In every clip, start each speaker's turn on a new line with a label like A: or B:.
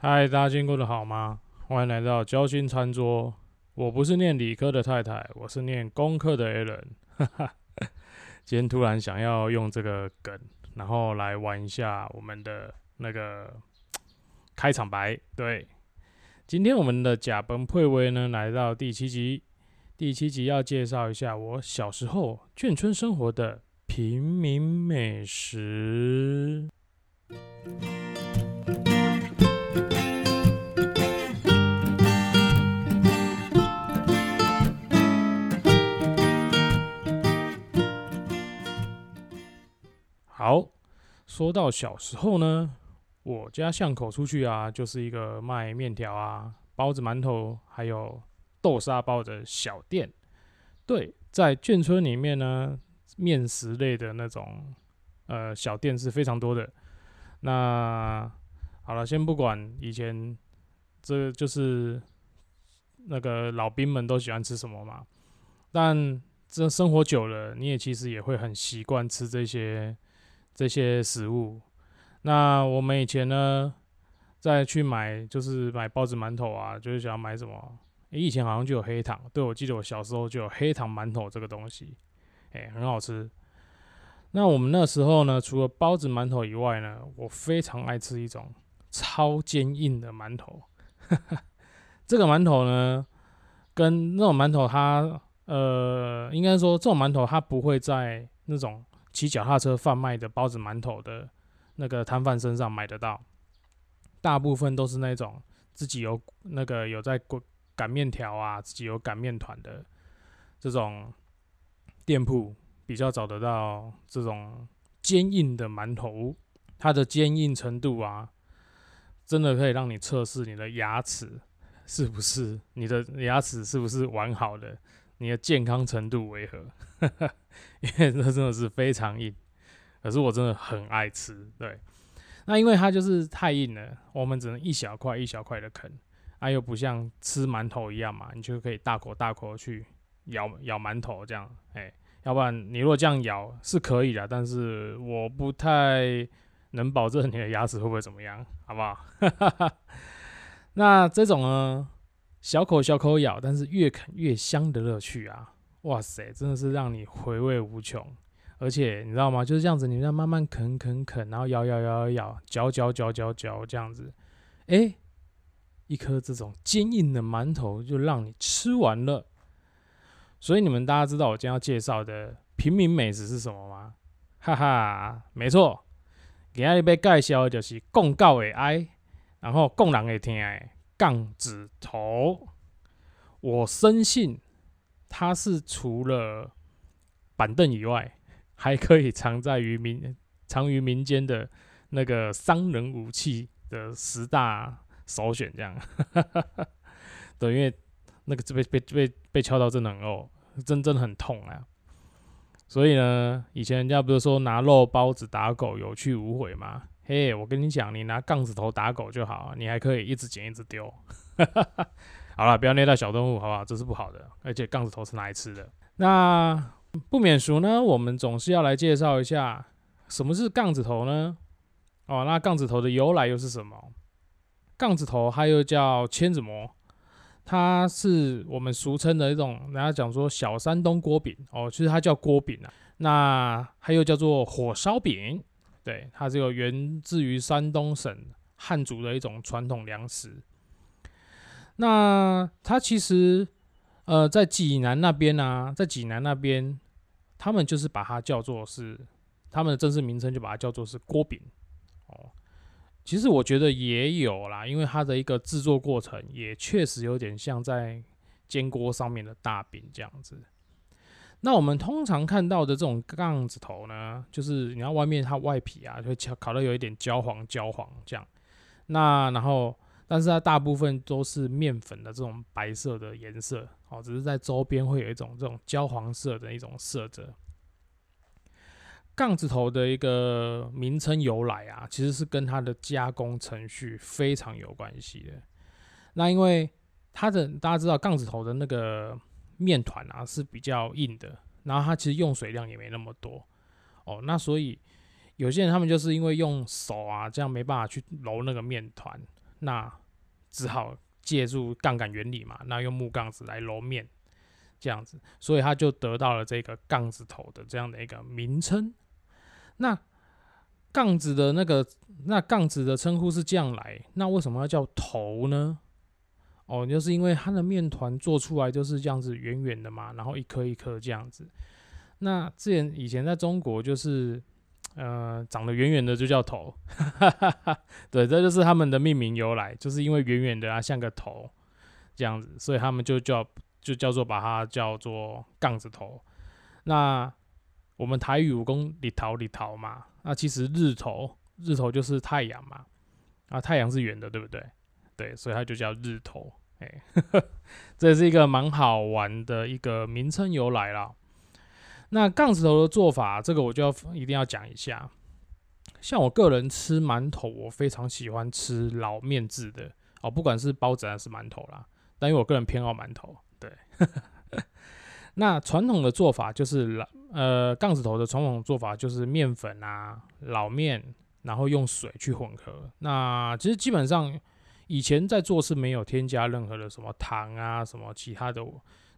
A: 嗨，大家今天过得好吗？欢迎来到交心餐桌。我不是念理科的太太，我是念工科的 Alan。今天突然想要用这个梗，然后来玩一下我们的那个开场白。对，今天我们的甲崩配威呢，来到第七集。第七集要介绍一下我小时候眷村生活的平民美食。说到小时候呢，我家巷口出去啊，就是一个卖面条啊、包子、馒头，还有豆沙包的小店。对，在眷村里面呢，面食类的那种呃小店是非常多的。那好了，先不管以前，这就是那个老兵们都喜欢吃什么嘛。但这生活久了，你也其实也会很习惯吃这些。这些食物，那我们以前呢，再去买就是买包子、馒头啊，就是想要买什么？以前好像就有黑糖，对我记得我小时候就有黑糖馒头这个东西，哎，很好吃。那我们那时候呢，除了包子、馒头以外呢，我非常爱吃一种超坚硬的馒头。这个馒头呢，跟那种馒头它，呃，应该说这种馒头它不会在那种。骑脚踏车贩卖的包子、馒头的那个摊贩身上买得到，大部分都是那种自己有那个有在擀面条啊，自己有擀面团的这种店铺比较找得到这种坚硬的馒头，它的坚硬程度啊，真的可以让你测试你的牙齿是不是你的牙齿是不是完好的。你的健康程度为何？因为这真的是非常硬，可是我真的很爱吃。对，那因为它就是太硬了，我们只能一小块一小块的啃，啊，又不像吃馒头一样嘛，你就可以大口大口去咬咬馒头这样。哎，要不然你如果这样咬是可以的，但是我不太能保证你的牙齿会不会怎么样，好不好？那这种呢？小口小口咬，但是越啃越香的乐趣啊！哇塞，真的是让你回味无穷。而且你知道吗？就是这样子，你要慢慢啃啃啃，然后咬咬咬咬咬，嚼嚼嚼嚼嚼这样子，哎，一颗这种坚硬的馒头就让你吃完了。所以你们大家知道我今天要介绍的平民美食是什么吗？哈哈，没错，今日要介绍的就是讲告会爱，然后讲人会听的。杠子头，我深信它是除了板凳以外，还可以藏在于民藏于民间的那个商人武器的十大首选。这样，对，因为那个被被被被敲到真的很哦，真真的很痛啊。所以呢，以前人家不是说拿肉包子打狗有去无回吗？嘿，我跟你讲，你拿杠子头打狗就好，你还可以一直捡一直丢。好了，不要虐待小动物，好不好？这是不好的。而且杠子头是拿来吃的。那不免俗呢，我们总是要来介绍一下什么是杠子头呢？哦，那杠子头的由来又是什么？杠子头它又叫千子馍，它是我们俗称的一种，人家讲说小山东锅饼哦，其实它叫锅饼啊。那它又叫做火烧饼。对，它这个源自于山东省汉族的一种传统粮食。那它其实，呃，在济南那边呢，在济南那边，他们就是把它叫做是他们的正式名称，就把它叫做是锅饼。哦，其实我觉得也有啦，因为它的一个制作过程也确实有点像在煎锅上面的大饼这样子。那我们通常看到的这种杠子头呢，就是你要外面它外皮啊，就会烤烤的有一点焦黄焦黄这样。那然后，但是它大部分都是面粉的这种白色的颜色，哦，只是在周边会有一种这种焦黄色的一种色泽。杠子头的一个名称由来啊，其实是跟它的加工程序非常有关系的。那因为它的大家知道杠子头的那个。面团啊是比较硬的，然后它其实用水量也没那么多哦，那所以有些人他们就是因为用手啊这样没办法去揉那个面团，那只好借助杠杆原理嘛，那用木杠子来揉面，这样子，所以他就得到了这个杠子头的这样的一个名称。那杠子的那个那杠子的称呼是这样来，那为什么要叫头呢？哦，就是因为它的面团做出来就是这样子圆圆的嘛，然后一颗一颗这样子。那之前以前在中国就是，呃，长得圆圆的就叫头，对，这就是他们的命名由来，就是因为圆圆的啊，像个头这样子，所以他们就叫就叫做把它叫做杠子头。那我们台语武功里头里头嘛，那其实日头日头就是太阳嘛，啊，太阳是圆的，对不对？对，所以它就叫日头。哎，这是一个蛮好玩的一个名称由来啦。那杠子头的做法，这个我就要一定要讲一下。像我个人吃馒头，我非常喜欢吃老面制的哦，不管是包子还是馒头啦。但因为我个人偏好馒头，对。那传统的做法就是老呃杠子头的传统做法就是面粉啊老面，然后用水去混合。那其实基本上。以前在做是没有添加任何的什么糖啊，什么其他的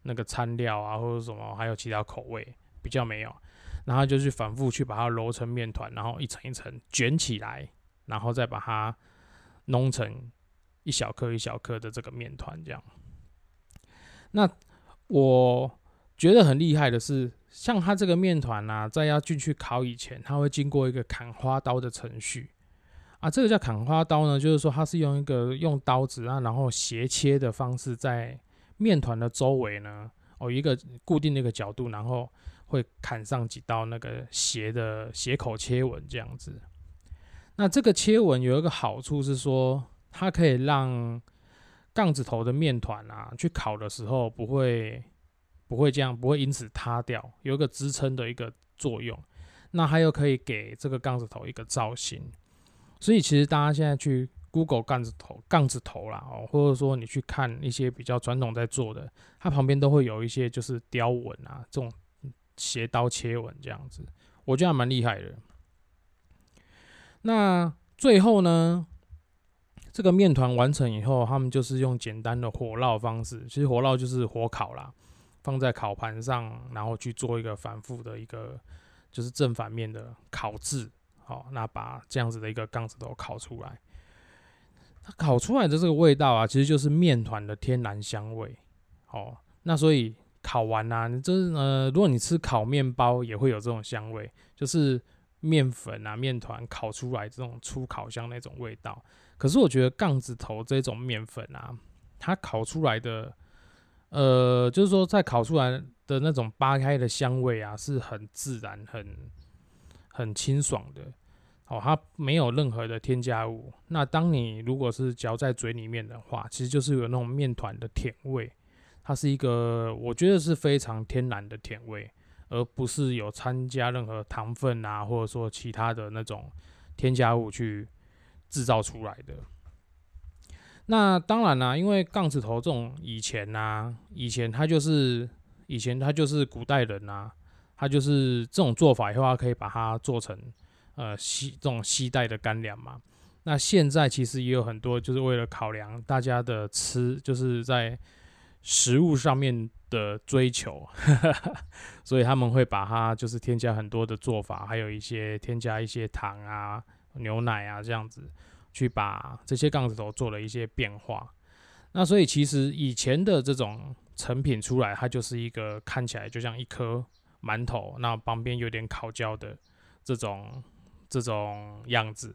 A: 那个餐料啊，或者什么还有其他口味比较没有，然后就去反复去把它揉成面团，然后一层一层卷起来，然后再把它弄成一小颗一小颗的这个面团这样。那我觉得很厉害的是，像它这个面团啊，在要进去烤以前，它会经过一个砍花刀的程序。啊，这个叫砍花刀呢，就是说它是用一个用刀子啊，然后斜切的方式，在面团的周围呢，哦，一个固定的一个角度，然后会砍上几刀那个斜的斜口切纹这样子。那这个切纹有一个好处是说，它可以让杠子头的面团啊，去烤的时候不会不会这样，不会因此塌掉，有一个支撑的一个作用。那还有可以给这个杠子头一个造型。所以其实大家现在去 Google 杠子头杠子头啦，哦，或者说你去看一些比较传统在做的，它旁边都会有一些就是雕纹啊，这种斜刀切纹这样子，我觉得还蛮厉害的。那最后呢，这个面团完成以后，他们就是用简单的火烙方式，其实火烙就是火烤啦，放在烤盘上，然后去做一个反复的一个就是正反面的烤制。好，那把这样子的一个杠子头烤出来，它烤出来的这个味道啊，其实就是面团的天然香味。哦，那所以烤完啊，你就是呃，如果你吃烤面包也会有这种香味，就是面粉啊、面团烤出来这种粗烤香那种味道。可是我觉得杠子头这种面粉啊，它烤出来的，呃，就是说在烤出来的那种扒开的香味啊，是很自然、很很清爽的。哦，它没有任何的添加物。那当你如果是嚼在嘴里面的话，其实就是有那种面团的甜味。它是一个，我觉得是非常天然的甜味，而不是有参加任何糖分啊，或者说其他的那种添加物去制造出来的。那当然啦，因为杠子头这种以前呐，以前它就是以前它就是古代人呐，它就是这种做法以后，它可以把它做成。呃，西这种西带的干粮嘛，那现在其实也有很多，就是为了考量大家的吃，就是在食物上面的追求，所以他们会把它就是添加很多的做法，还有一些添加一些糖啊、牛奶啊这样子，去把这些杠子头做了一些变化。那所以其实以前的这种成品出来，它就是一个看起来就像一颗馒头，那旁边有点烤焦的这种。这种样子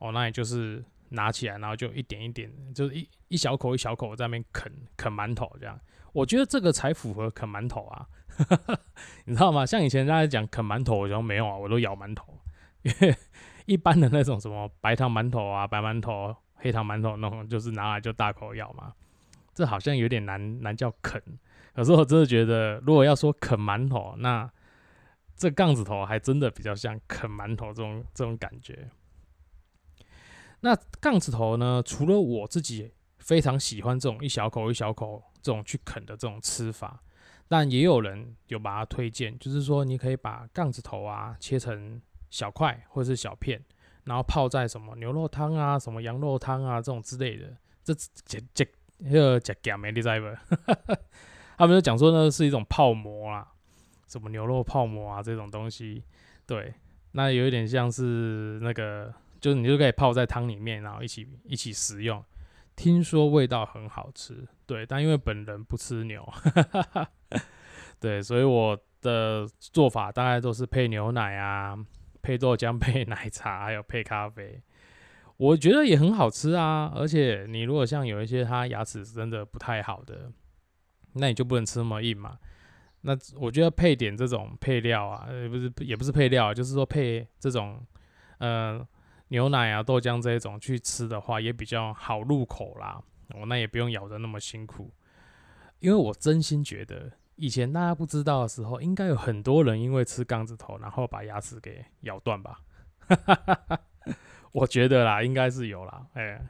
A: 哦，那也就是拿起来，然后就一点一点，就是一一小口一小口在那边啃啃馒头这样。我觉得这个才符合啃馒头啊，你知道吗？像以前大家讲啃馒头，我说没有啊，我都咬馒头，因 为一般的那种什么白糖馒头啊、白馒头、黑糖馒头那种，就是拿来就大口咬嘛。这好像有点难难叫啃，可是我真的觉得，如果要说啃馒头，那这杠子头还真的比较像啃馒头这种这种感觉。那杠子头呢？除了我自己非常喜欢这种一小口一小口这种去啃的这种吃法，但也有人有把它推荐，就是说你可以把杠子头啊切成小块或者是小片，然后泡在什么牛肉汤啊、什么羊肉汤啊这种之类的，这这这那个假假没你知不？他们就讲说呢是一种泡馍啊，什么牛肉泡馍啊这种东西，对，那有一点像是那个，就是你就可以泡在汤里面，然后一起一起食用。听说味道很好吃，对，但因为本人不吃牛，对，所以我的做法大概都是配牛奶啊，配豆浆，配奶茶，还有配咖啡。我觉得也很好吃啊，而且你如果像有一些他牙齿真的不太好的，那你就不能吃那么硬嘛。那我觉得配点这种配料啊，也，不是也不是配料，就是说配这种，呃。牛奶啊、豆浆这一种去吃的话，也比较好入口啦。哦，那也不用咬得那么辛苦。因为我真心觉得，以前大家不知道的时候，应该有很多人因为吃杠子头，然后把牙齿给咬断吧。我觉得啦，应该是有啦。哎，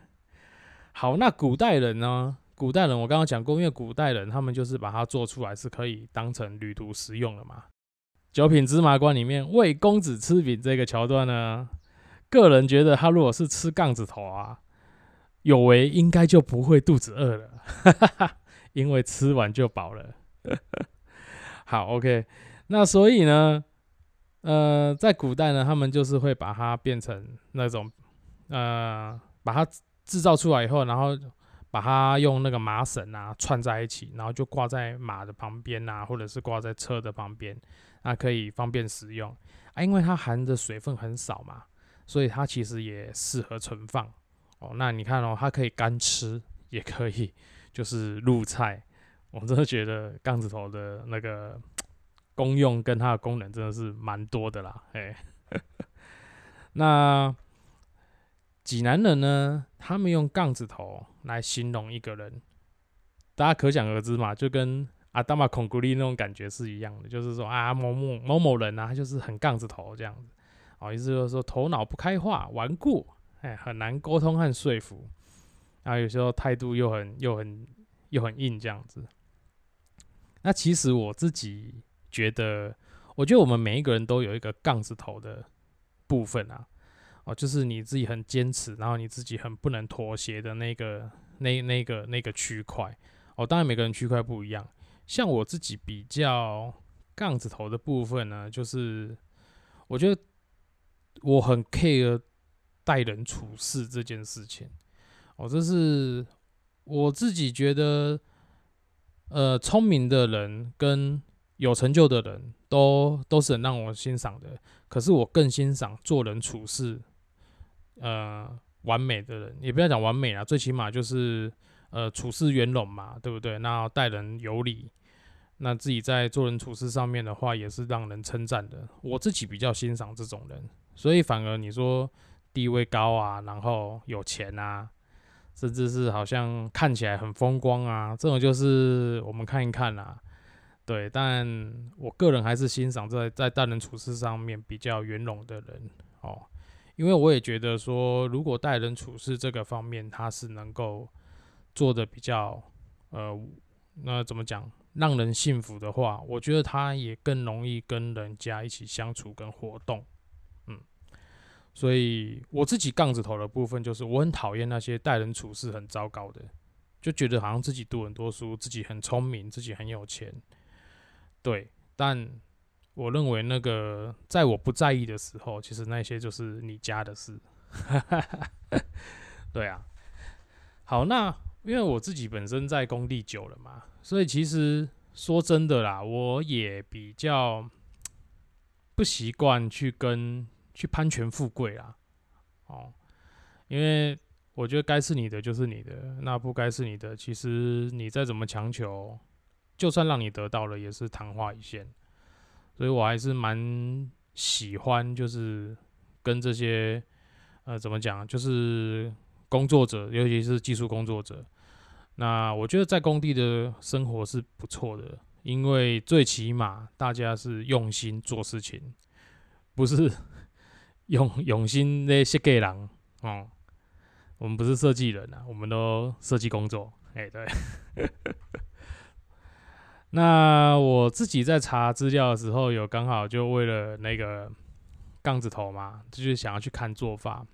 A: 好，那古代人呢？古代人我刚刚讲过，因为古代人他们就是把它做出来是可以当成旅途食用的嘛。九品芝麻官里面喂公子吃饼这个桥段呢？个人觉得，他如果是吃杠子头啊，有为应该就不会肚子饿了，因为吃完就饱了。好，OK，那所以呢，呃，在古代呢，他们就是会把它变成那种，呃，把它制造出来以后，然后把它用那个麻绳啊串在一起，然后就挂在马的旁边啊，或者是挂在车的旁边，那可以方便使用啊，因为它含的水分很少嘛。所以它其实也适合存放哦。那你看哦，它可以干吃，也可以就是入菜。我真的觉得杠子头的那个功用跟它的功能真的是蛮多的啦。哎，那济南人呢，他们用杠子头来形容一个人，大家可想而知嘛，就跟阿达玛孔古力那种感觉是一样的，就是说啊某某某某人啊，他就是很杠子头这样子。哦意思就是说头脑不开化、顽固，哎，很难沟通和说服，然后有时候态度又很、又很、又很硬这样子。那其实我自己觉得，我觉得我们每一个人都有一个杠子头的部分啊，哦，就是你自己很坚持，然后你自己很不能妥协的那个、那、那个、那个区块。哦，当然每个人区块不一样，像我自己比较杠子头的部分呢，就是我觉得。我很 care 待人处事这件事情，哦，这是我自己觉得，呃，聪明的人跟有成就的人都都是很让我欣赏的。可是我更欣赏做人处事，呃，完美的人，也不要讲完美啊，最起码就是呃处事圆融嘛，对不对？那待人有礼，那自己在做人处事上面的话，也是让人称赞的。我自己比较欣赏这种人。所以反而你说地位高啊，然后有钱啊，甚至是好像看起来很风光啊，这种就是我们看一看啦。对，但我个人还是欣赏在在待人处事上面比较圆融的人哦，因为我也觉得说，如果待人处事这个方面他是能够做的比较呃，那怎么讲，让人幸福的话，我觉得他也更容易跟人家一起相处跟活动。嗯所以我自己杠子头的部分，就是我很讨厌那些待人处事很糟糕的，就觉得好像自己读很多书，自己很聪明，自己很有钱。对，但我认为那个在我不在意的时候，其实那些就是你家的事。对啊，好，那因为我自己本身在工地久了嘛，所以其实说真的啦，我也比较不习惯去跟。去攀权富贵啦，哦，因为我觉得该是你的就是你的，那不该是你的，其实你再怎么强求，就算让你得到了，也是昙花一现。所以我还是蛮喜欢，就是跟这些呃，怎么讲，就是工作者，尤其是技术工作者。那我觉得在工地的生活是不错的，因为最起码大家是用心做事情，不是。用用心的设计人哦，我们不是设计人啊，我们都设计工作。哎，对。那我自己在查资料的时候，有刚好就为了那个杠子头嘛，就是想要去看做法。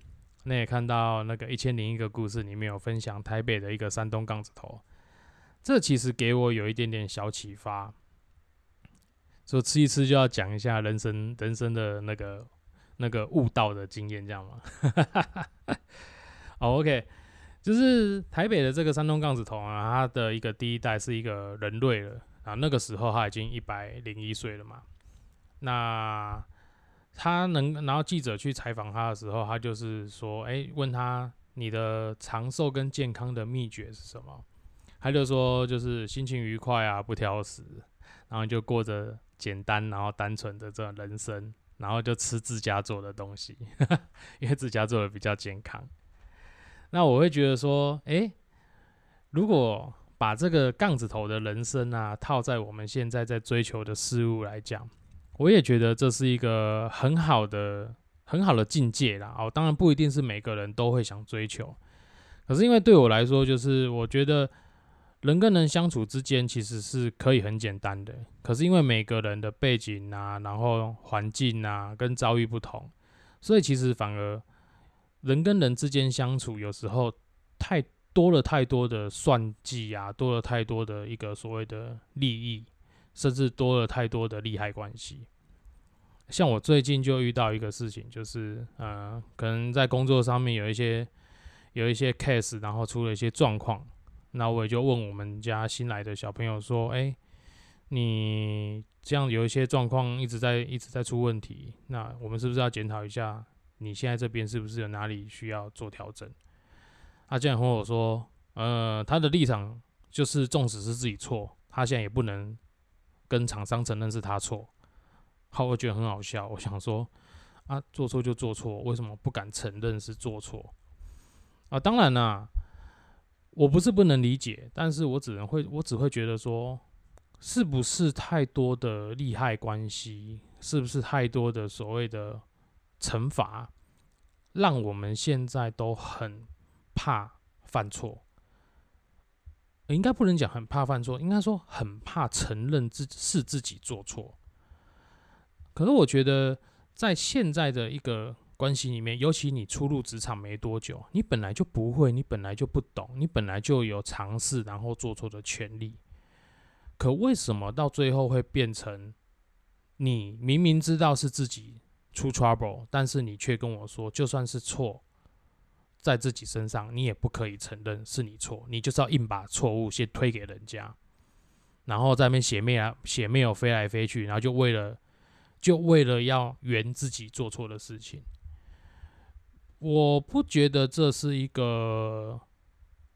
A: 那也看到那个一千零一个故事里面有分享台北的一个山东杠子头，这其实给我有一点点小启发。说吃一吃就要讲一下人生人生的那个那个悟道的经验，这样吗？好，OK，就是台北的这个山东杠子头啊，他的一个第一代是一个人类了啊，那个时候他已经一百零一岁了嘛。那他能，然后记者去采访他的时候，他就是说，哎，问他你的长寿跟健康的秘诀是什么？他就说，就是心情愉快啊，不挑食，然后就过着简单然后单纯的这种人生，然后就吃自家做的东西，因为自家做的比较健康。那我会觉得说，哎，如果把这个杠子头的人生啊，套在我们现在在追求的事物来讲。我也觉得这是一个很好的、很好的境界啦。哦，当然不一定是每个人都会想追求，可是因为对我来说，就是我觉得人跟人相处之间其实是可以很简单的。可是因为每个人的背景啊，然后环境啊，跟遭遇不同，所以其实反而人跟人之间相处有时候太多了太多的算计啊，多了太多的一个所谓的利益，甚至多了太多的利害关系。像我最近就遇到一个事情，就是呃，可能在工作上面有一些有一些 case，然后出了一些状况，那我也就问我们家新来的小朋友说：“哎，你这样有一些状况一直在一直在出问题，那我们是不是要检讨一下？你现在这边是不是有哪里需要做调整？”他竟然和我说：“呃，他的立场就是，纵使是自己错，他现在也不能跟厂商承认是他错。”好，我觉得很好笑。我想说，啊，做错就做错，为什么不敢承认是做错？啊，当然啦，我不是不能理解，但是我只能会，我只会觉得说，是不是太多的利害关系，是不是太多的所谓的惩罚，让我们现在都很怕犯错？应该不能讲很怕犯错，应该说很怕承认自是自己做错。可是我觉得，在现在的一个关系里面，尤其你初入职场没多久，你本来就不会，你本来就不懂，你本来就有尝试然后做错的权利。可为什么到最后会变成你明明知道是自己出 trouble，但是你却跟我说，就算是错在自己身上，你也不可以承认是你错，你就是要硬把错误先推给人家，然后在那边写面啊写没有飞来飞去，然后就为了。就为了要圆自己做错的事情，我不觉得这是一个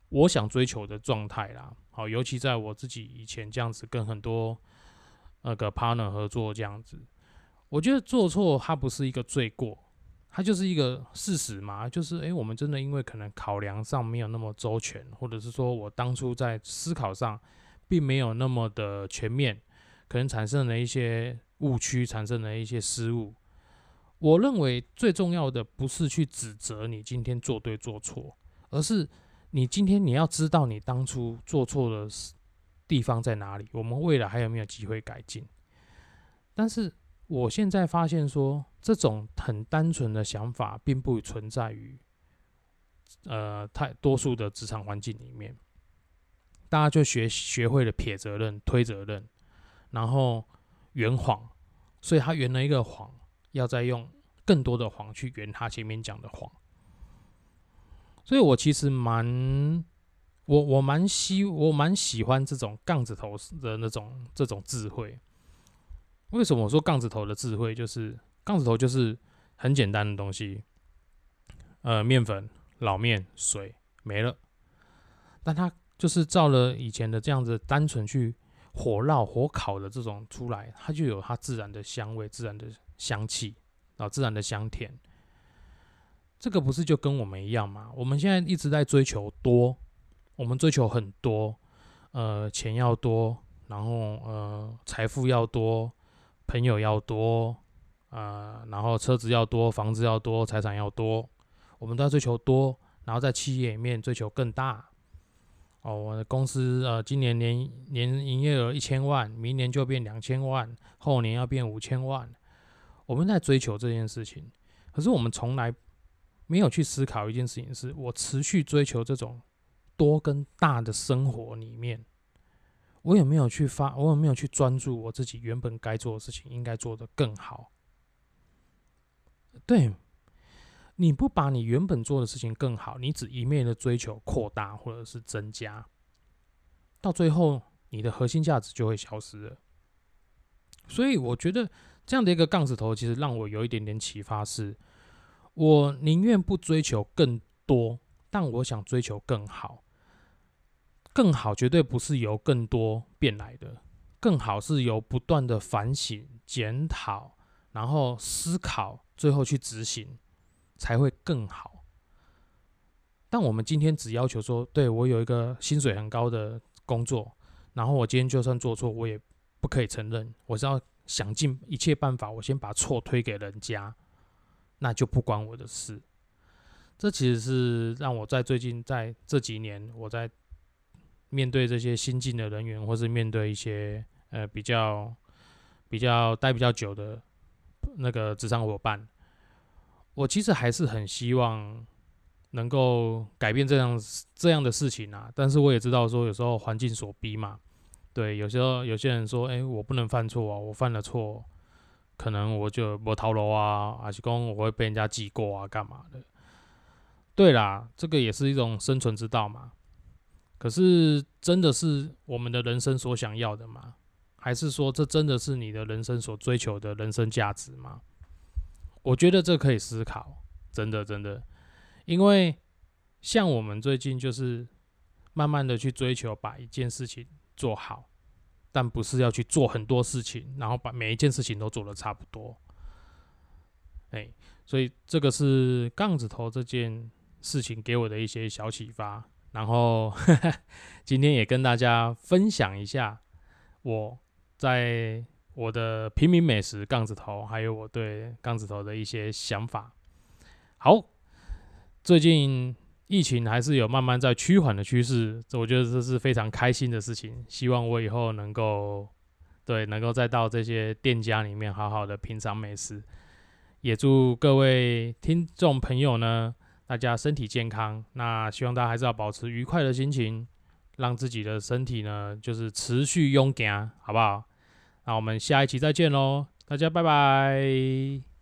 A: 我想追求的状态啦。好，尤其在我自己以前这样子跟很多那个 partner 合作这样子，我觉得做错它不是一个罪过，它就是一个事实嘛。就是诶，我们真的因为可能考量上没有那么周全，或者是说我当初在思考上并没有那么的全面，可能产生了一些。误区产生了一些失误，我认为最重要的不是去指责你今天做对做错，而是你今天你要知道你当初做错的地方在哪里，我们未来还有没有机会改进。但是我现在发现说，这种很单纯的想法并不存在于呃太多数的职场环境里面，大家就学学会了撇责任、推责任，然后。圆谎，所以他圆了一个谎，要再用更多的谎去圆他前面讲的谎。所以我其实蛮，我我蛮喜我蛮喜欢这种杠子头的那种这种智慧。为什么我说杠子头的智慧？就是杠子头就是很简单的东西，呃，面粉、老面、水没了，但它就是照了以前的这样子单纯去。火烙、火烤的这种出来，它就有它自然的香味、自然的香气，啊，自然的香甜。这个不是就跟我们一样吗？我们现在一直在追求多，我们追求很多，呃，钱要多，然后呃，财富要多，朋友要多，呃，然后车子要多，房子要多，财产要多，我们都要追求多，然后在企业里面追求更大。哦，我的公司呃，今年年年营业额一千万，明年就变两千万，后年要变五千万。我们在追求这件事情，可是我们从来没有去思考一件事情：是我持续追求这种多跟大的生活里面，我有没有去发？我有没有去专注我自己原本该做的事情，应该做的更好？对，你不把你原本做的事情更好，你只一面的追求扩大或者是增加，到最后你的核心价值就会消失了。所以我觉得这样的一个杠子头，其实让我有一点点启发，是我宁愿不追求更多，但我想追求更好。更好绝对不是由更多变来的，更好是由不断的反省、检讨，然后思考。最后去执行才会更好。但我们今天只要求说，对我有一个薪水很高的工作，然后我今天就算做错，我也不可以承认，我是要想尽一切办法，我先把错推给人家，那就不关我的事。这其实是让我在最近在这几年，我在面对这些新进的人员，或是面对一些呃比较比较待比较久的。那个职场伙伴，我其实还是很希望能够改变这样这样的事情啊。但是我也知道说，有时候环境所逼嘛。对，有时候有些人说，哎，我不能犯错啊，我犯了错，可能我就我逃楼啊，还是讲我会被人家记过啊，干嘛的？对啦，这个也是一种生存之道嘛。可是，真的是我们的人生所想要的吗？还是说，这真的是你的人生所追求的人生价值吗？我觉得这可以思考，真的真的，因为像我们最近就是慢慢的去追求把一件事情做好，但不是要去做很多事情，然后把每一件事情都做的差不多。哎，所以这个是杠子头这件事情给我的一些小启发，然后 今天也跟大家分享一下我。在我的平民美食杠子头，还有我对杠子头的一些想法。好，最近疫情还是有慢慢在趋缓的趋势，我觉得这是非常开心的事情。希望我以后能够对能够再到这些店家里面好好的品尝美食。也祝各位听众朋友呢，大家身体健康。那希望大家还是要保持愉快的心情。让自己的身体呢，就是持续勇敢，好不好？那我们下一期再见喽，大家拜拜。